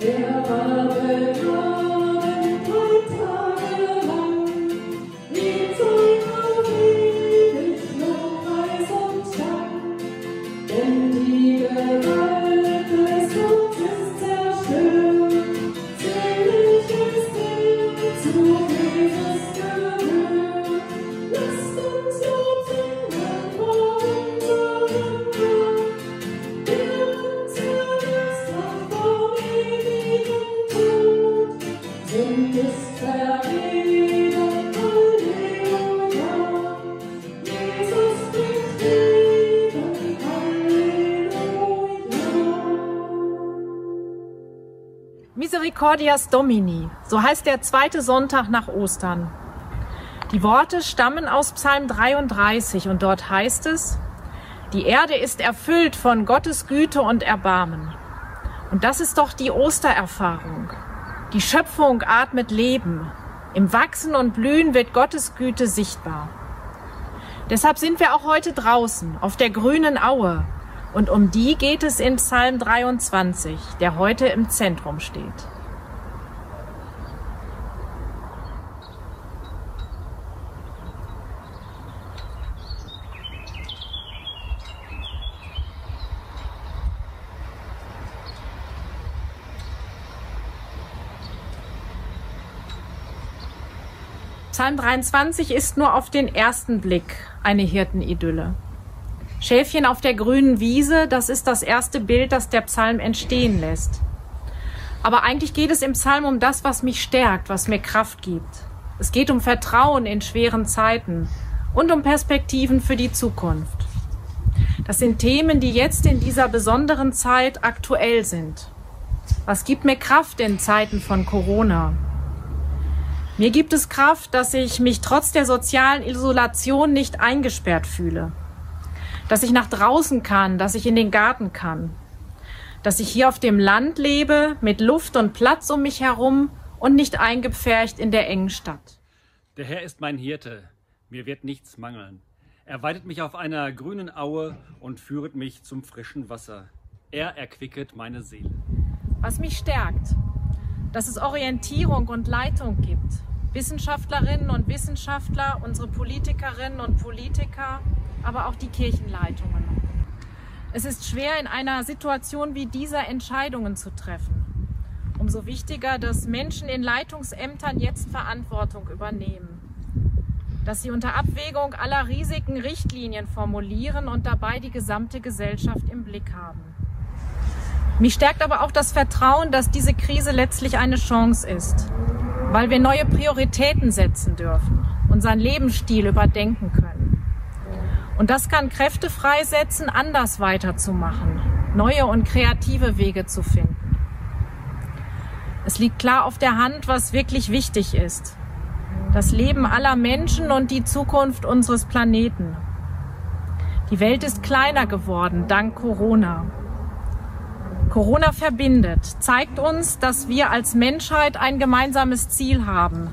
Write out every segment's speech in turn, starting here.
There are birds. Misericordias Domini, so heißt der zweite Sonntag nach Ostern. Die Worte stammen aus Psalm 33 und dort heißt es, die Erde ist erfüllt von Gottes Güte und Erbarmen. Und das ist doch die Ostererfahrung. Die Schöpfung atmet Leben. Im Wachsen und Blühen wird Gottes Güte sichtbar. Deshalb sind wir auch heute draußen auf der grünen Aue und um die geht es in Psalm 23, der heute im Zentrum steht. Psalm 23 ist nur auf den ersten Blick eine Hirtenidylle. Schäfchen auf der grünen Wiese, das ist das erste Bild, das der Psalm entstehen lässt. Aber eigentlich geht es im Psalm um das, was mich stärkt, was mir Kraft gibt. Es geht um Vertrauen in schweren Zeiten und um Perspektiven für die Zukunft. Das sind Themen, die jetzt in dieser besonderen Zeit aktuell sind. Was gibt mir Kraft in Zeiten von Corona? Mir gibt es Kraft, dass ich mich trotz der sozialen Isolation nicht eingesperrt fühle. Dass ich nach draußen kann, dass ich in den Garten kann. Dass ich hier auf dem Land lebe, mit Luft und Platz um mich herum und nicht eingepfercht in der engen Stadt. Der Herr ist mein Hirte, mir wird nichts mangeln. Er weidet mich auf einer grünen Aue und führet mich zum frischen Wasser. Er erquicket meine Seele. Was mich stärkt, dass es Orientierung und Leitung gibt, Wissenschaftlerinnen und Wissenschaftler, unsere Politikerinnen und Politiker, aber auch die Kirchenleitungen. Es ist schwer, in einer Situation wie dieser Entscheidungen zu treffen. Umso wichtiger, dass Menschen in Leitungsämtern jetzt Verantwortung übernehmen. Dass sie unter Abwägung aller Risiken Richtlinien formulieren und dabei die gesamte Gesellschaft im Blick haben. Mich stärkt aber auch das Vertrauen, dass diese Krise letztlich eine Chance ist weil wir neue Prioritäten setzen dürfen, unseren Lebensstil überdenken können. Und das kann Kräfte freisetzen, anders weiterzumachen, neue und kreative Wege zu finden. Es liegt klar auf der Hand, was wirklich wichtig ist. Das Leben aller Menschen und die Zukunft unseres Planeten. Die Welt ist kleiner geworden dank Corona. Corona verbindet, zeigt uns, dass wir als Menschheit ein gemeinsames Ziel haben,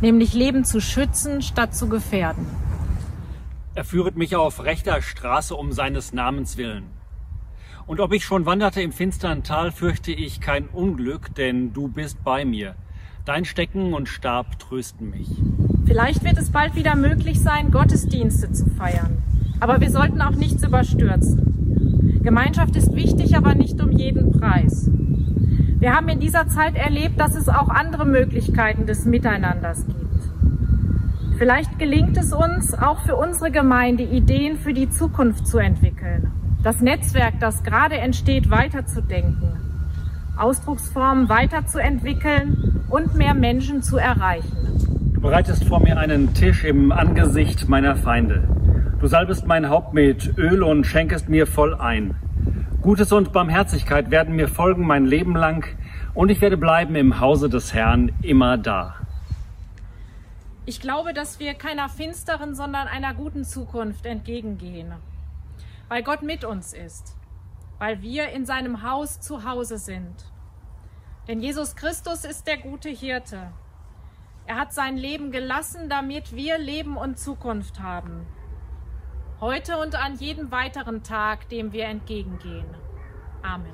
nämlich Leben zu schützen statt zu gefährden. Er führet mich auf rechter Straße um seines Namens willen. Und ob ich schon wanderte im finstern Tal, fürchte ich kein Unglück, denn du bist bei mir. Dein Stecken und Stab trösten mich. Vielleicht wird es bald wieder möglich sein, Gottesdienste zu feiern. Aber wir sollten auch nichts überstürzen. Gemeinschaft ist wichtig, aber nicht um jeden Preis. Wir haben in dieser Zeit erlebt, dass es auch andere Möglichkeiten des Miteinanders gibt. Vielleicht gelingt es uns, auch für unsere Gemeinde Ideen für die Zukunft zu entwickeln, das Netzwerk, das gerade entsteht, weiterzudenken, Ausdrucksformen weiterzuentwickeln und mehr Menschen zu erreichen. Du bereitest vor mir einen Tisch im Angesicht meiner Feinde. Du salbest mein Haupt mit Öl und schenkest mir voll ein. Gutes und Barmherzigkeit werden mir folgen mein Leben lang, und ich werde bleiben im Hause des Herrn immer da. Ich glaube, dass wir keiner finsteren, sondern einer guten Zukunft entgegengehen, weil Gott mit uns ist, weil wir in seinem Haus zu Hause sind. Denn Jesus Christus ist der gute Hirte. Er hat sein Leben gelassen, damit wir Leben und Zukunft haben heute und an jedem weiteren Tag, dem wir entgegengehen. Amen.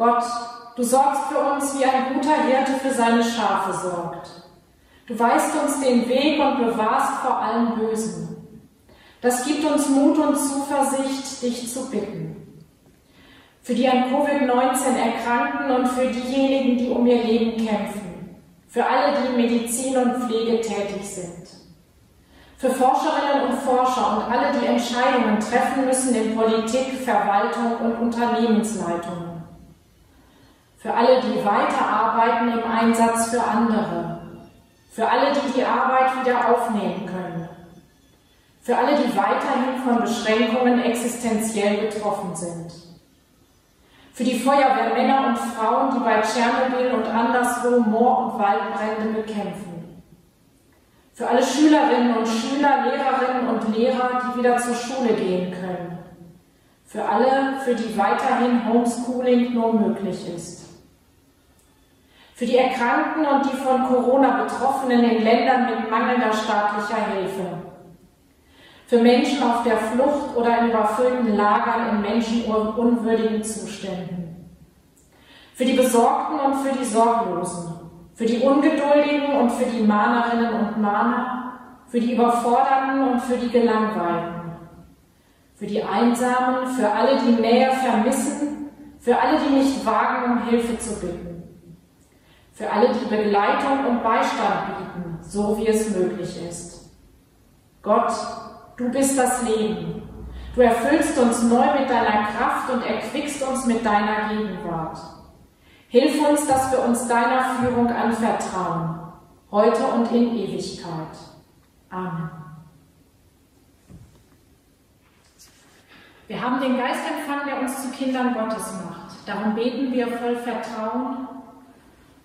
Gott, du sorgst für uns, wie ein guter Hirte für seine Schafe sorgt. Du weißt uns den Weg und bewahrst vor allem Bösen. Das gibt uns Mut und Zuversicht, dich zu bitten. Für die an Covid-19 erkrankten und für diejenigen, die um ihr Leben kämpfen. Für alle, die in Medizin und Pflege tätig sind. Für Forscherinnen und Forscher und alle, die Entscheidungen treffen müssen in Politik, Verwaltung und Unternehmensleitungen. Für alle, die weiterarbeiten im Einsatz für andere. Für alle, die die Arbeit wieder aufnehmen können. Für alle, die weiterhin von Beschränkungen existenziell betroffen sind. Für die Feuerwehrmänner und Frauen, die bei Tschernobyl und anderswo Moor- und Waldbrände bekämpfen. Für alle Schülerinnen und Schüler, Lehrerinnen und Lehrer, die wieder zur Schule gehen können. Für alle, für die weiterhin Homeschooling nur möglich ist. Für die Erkrankten und die von Corona Betroffenen in Ländern mit mangelnder staatlicher Hilfe für Menschen auf der Flucht oder in überfüllten Lagern in menschenunwürdigen Zuständen. Für die Besorgten und für die Sorglosen. Für die Ungeduldigen und für die Mahnerinnen und Mahner. Für die Überforderten und für die Gelangweilten. Für die Einsamen, für alle, die Nähe vermissen. Für alle, die nicht wagen, um Hilfe zu bitten. Für alle, die Begleitung und Beistand bieten, so wie es möglich ist. Gott, Du bist das Leben. Du erfüllst uns neu mit deiner Kraft und erquickst uns mit deiner Gegenwart. Hilf uns, dass wir uns deiner Führung anvertrauen, heute und in Ewigkeit. Amen. Wir haben den Geist empfangen, der uns zu Kindern Gottes macht. Darum beten wir voll Vertrauen.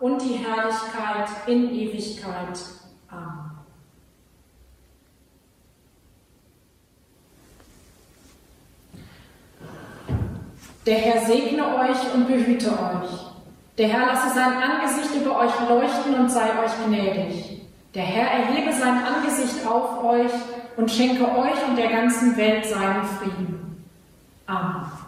und die Herrlichkeit in Ewigkeit. Amen. Der Herr segne euch und behüte euch. Der Herr lasse sein Angesicht über euch leuchten und sei euch gnädig. Der Herr erhebe sein Angesicht auf euch und schenke euch und der ganzen Welt seinen Frieden. Amen.